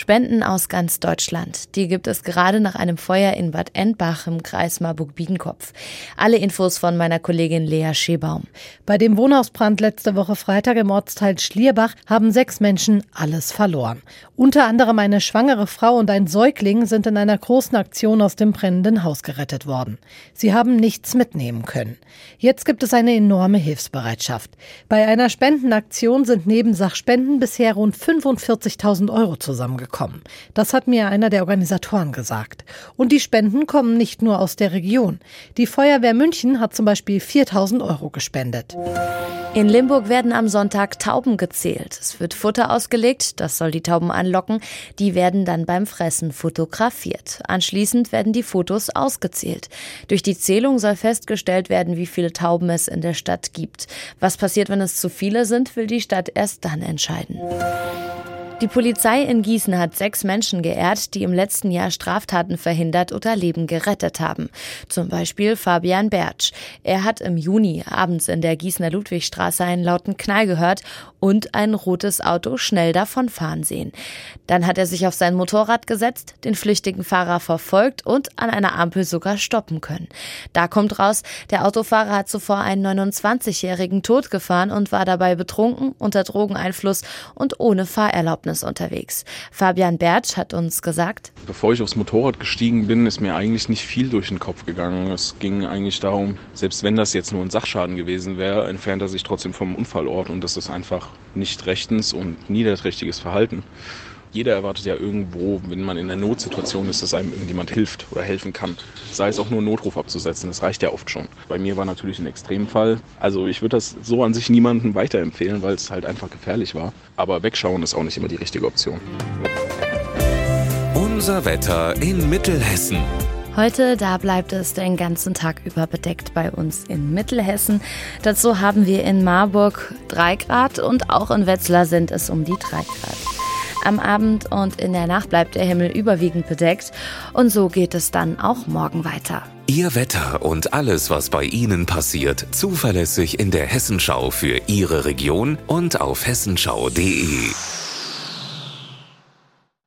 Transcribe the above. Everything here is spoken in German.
Spenden aus ganz Deutschland. Die gibt es gerade nach einem Feuer in Bad Endbach im Kreis Marburg-Biedenkopf. Alle Infos von meiner Kollegin Lea Schebaum. Bei dem Wohnhausbrand letzte Woche Freitag im Ortsteil Schlierbach haben sechs Menschen alles verloren. Unter anderem eine schwangere Frau und ein Säugling sind in einer großen Aktion aus dem brennenden Haus gerettet worden. Sie haben nichts mitnehmen können. Jetzt gibt es eine enorme Hilfsbereitschaft. Bei einer Spendenaktion sind neben Sachspenden bisher rund 45.000 Euro zusammengekommen gekommen. Das hat mir einer der Organisatoren gesagt. Und die Spenden kommen nicht nur aus der Region. Die Feuerwehr München hat zum Beispiel 4000 Euro gespendet. In Limburg werden am Sonntag Tauben gezählt. Es wird Futter ausgelegt, das soll die Tauben anlocken. Die werden dann beim Fressen fotografiert. Anschließend werden die Fotos ausgezählt. Durch die Zählung soll festgestellt werden, wie viele Tauben es in der Stadt gibt. Was passiert, wenn es zu viele sind, will die Stadt erst dann entscheiden. Die Polizei in Gießen hat sechs Menschen geehrt, die im letzten Jahr Straftaten verhindert oder Leben gerettet haben. Zum Beispiel Fabian Bertsch. Er hat im Juni abends in der Gießener Ludwigstraße einen lauten Knall gehört und ein rotes Auto schnell davonfahren sehen. Dann hat er sich auf sein Motorrad gesetzt, den flüchtigen Fahrer verfolgt und an einer Ampel sogar stoppen können. Da kommt raus, der Autofahrer hat zuvor einen 29-Jährigen totgefahren und war dabei betrunken, unter Drogeneinfluss und ohne Fahrerlaubnis Erlebnis unterwegs. Fabian Bertsch hat uns gesagt, Bevor ich aufs Motorrad gestiegen bin, ist mir eigentlich nicht viel durch den Kopf gegangen. Es ging eigentlich darum, selbst wenn das jetzt nur ein Sachschaden gewesen wäre, entfernt er sich trotzdem vom Unfallort und das ist einfach nicht rechtens und niederträchtiges Verhalten jeder erwartet ja irgendwo, wenn man in einer Notsituation ist, dass einem irgendjemand hilft oder helfen kann. Sei es auch nur einen Notruf abzusetzen, das reicht ja oft schon. Bei mir war natürlich ein Extremfall. Also ich würde das so an sich niemandem weiterempfehlen, weil es halt einfach gefährlich war. Aber wegschauen ist auch nicht immer die richtige Option. Unser Wetter in Mittelhessen. Heute, da bleibt es den ganzen Tag über bedeckt bei uns in Mittelhessen. Dazu haben wir in Marburg 3 Grad und auch in Wetzlar sind es um die 3 Grad. Am Abend und in der Nacht bleibt der Himmel überwiegend bedeckt und so geht es dann auch morgen weiter. Ihr Wetter und alles, was bei Ihnen passiert, zuverlässig in der Hessenschau für Ihre Region und auf hessenschau.de.